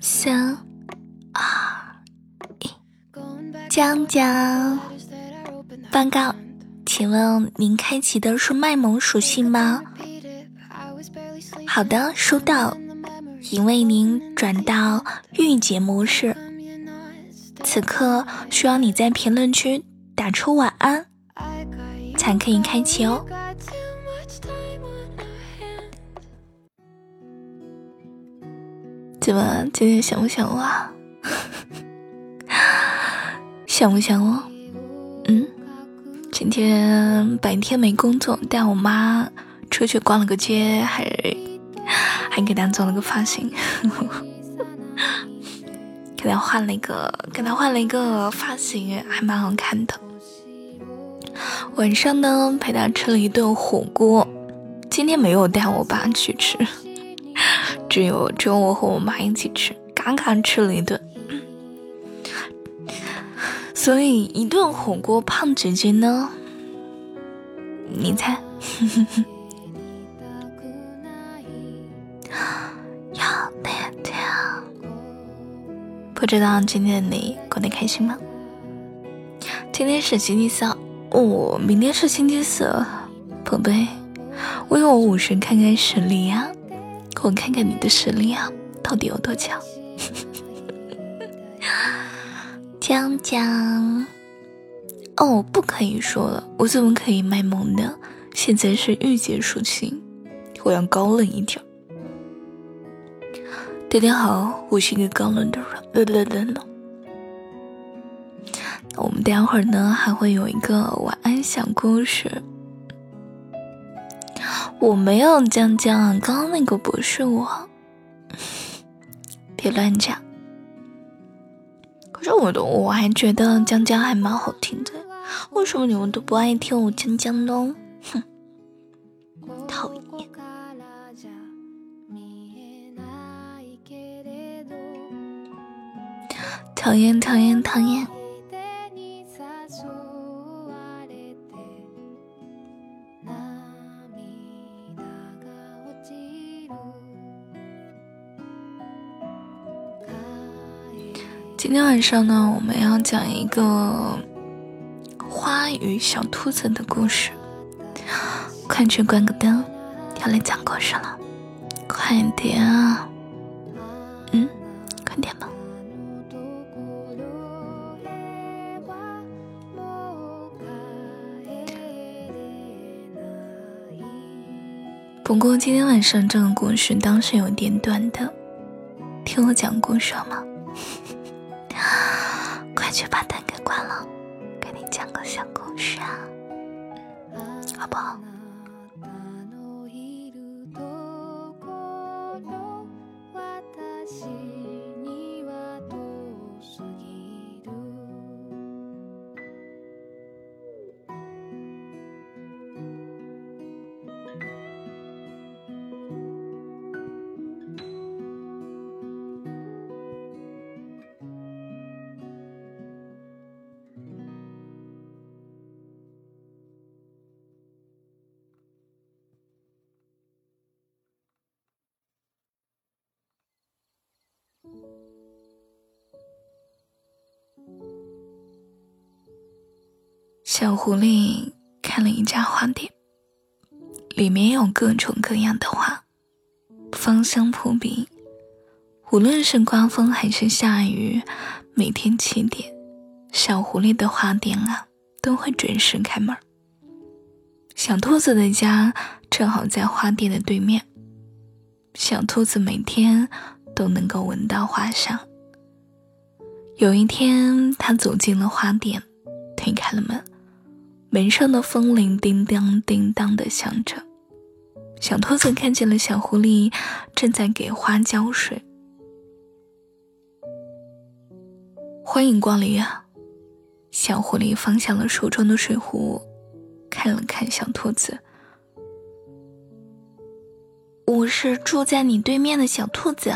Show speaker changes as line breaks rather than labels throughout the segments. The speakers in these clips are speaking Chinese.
三二一，江江报告，请问您开启的是卖萌属性吗？好的，收到，已为您转到御姐模式。此刻需要你在评论区打出晚安，才可以开启哦。怎么今天想不想我？想不想我？嗯，今天白天没工作，带我妈出去逛了个街，还还给她做了个发型，给她换了一个，给她换了一个发型，还蛮好看的。晚上呢，陪她吃了一顿火锅。今天没有带我爸去吃。只有只有我和我妈一起吃，刚刚吃了一顿，所以一顿火锅胖几斤呢？你猜？要点点，不知道今天的你过得开心吗？今天是星期三，哦，明天是星期四，宝贝，我有五十看看实力呀。我看看你的实力啊，到底有多强？江江，哦，不可以说了，我怎么可以卖萌呢？现在是御姐属性，我要高冷一点。大家好，我是一个高冷的人。冷冷冷冷。我们待会儿呢，还会有一个晚安小故事。我没有江江，刚刚那个不是我，别乱讲。可是我都我还觉得江江还蛮好听的，为什么你们都不爱听我江江呢？哼，讨厌，讨厌，讨厌，讨厌。今天晚上呢，我们要讲一个花与小兔子的故事。快去关个灯，要来讲故事了，快点啊！嗯，快点吧。不过今天晚上这个故事当时有点短的，听我讲故事好吗？去把灯给关了，给你讲个小故事啊，好不好？小狐狸开了一家花店，里面有各种各样的花，芳香扑鼻。无论是刮风还是下雨，每天七点，小狐狸的花店啊都会准时开门。小兔子的家正好在花店的对面，小兔子每天都能够闻到花香。有一天，他走进了花店，推开了门，门上的风铃叮当叮当的响着。小兔子看见了小狐狸正在给花浇水。欢迎光临啊！小狐狸放下了手中的水壶，看了看小兔子：“我是住在你对面的小兔子，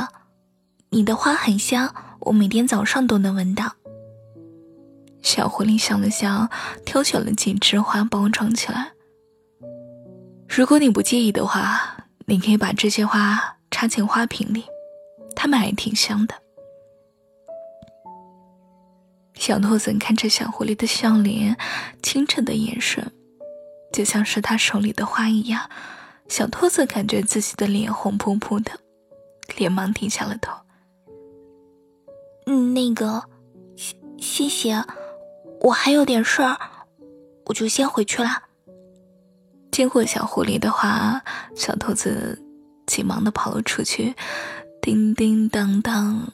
你的花很香。”我每天早上都能闻到。小狐狸想了想，挑选了几枝花包装起来。如果你不介意的话，你可以把这些花插进花瓶里，它们还挺香的。小兔子看着小狐狸的笑脸，清澈的眼神，就像是他手里的花一样。小兔子感觉自己的脸红扑扑的，连忙低下了头。
嗯，那个，谢谢谢，我还有点事儿，我就先回去了。
接过小狐狸的话，小兔子急忙的跑了出去，叮叮当当，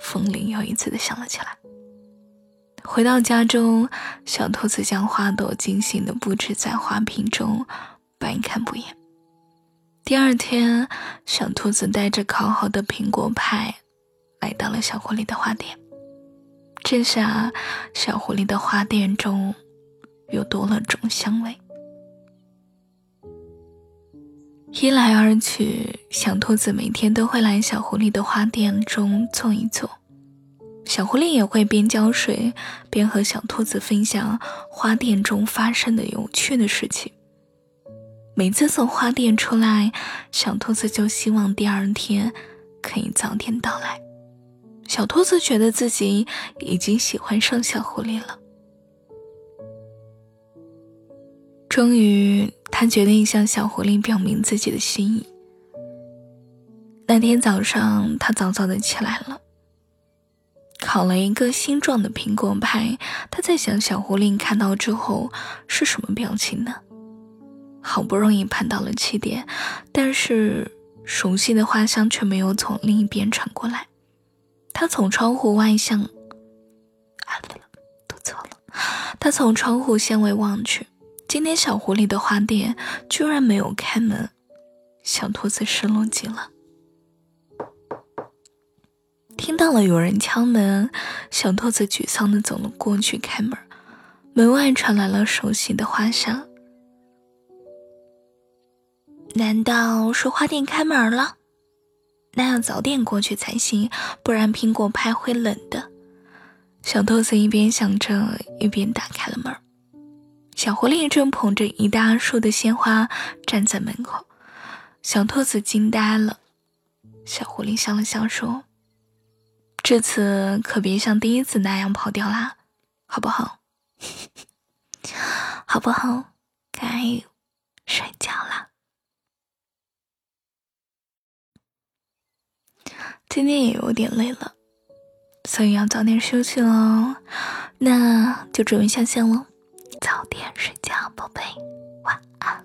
风铃又一次的响了起来。回到家中，小兔子将花朵精心的布置在花瓶中，百看不厌。第二天，小兔子带着烤好的苹果派，来到了小狐狸的花店。这下，小狐狸的花店中又多了种香味。一来二去，小兔子每天都会来小狐狸的花店中坐一坐。小狐狸也会边浇水边和小兔子分享花店中发生的有趣的事情。每次从花店出来，小兔子就希望第二天可以早点到来。小兔子觉得自己已经喜欢上小狐狸了。终于，他决定向小狐狸表明自己的心意。那天早上，他早早的起来了。烤了一个心状的苹果派，他在想小狐狸看到之后是什么表情呢？好不容易盼到了七点，但是熟悉的花香却没有从另一边传过来。他从窗户外向……啊，对了，读错了。他从窗户向外望去，今天小狐狸的花店居然没有开门，小兔子失落极了。听到了有人敲门，小兔子沮丧地走了过去开门。门外传来了熟悉的花香，
难道是花店开门了？那要早点过去才行，不然苹果派会冷的。
小兔子一边想着，一边打开了门。小狐狸正捧着一大束的鲜花站在门口，小兔子惊呆了。小狐狸笑了笑说。这次可别像第一次那样跑掉啦，好不好？
好不好？该睡觉了。
今天也有点累了，所以要早点休息喽。那就准备下线喽，早点睡觉，宝贝，晚安。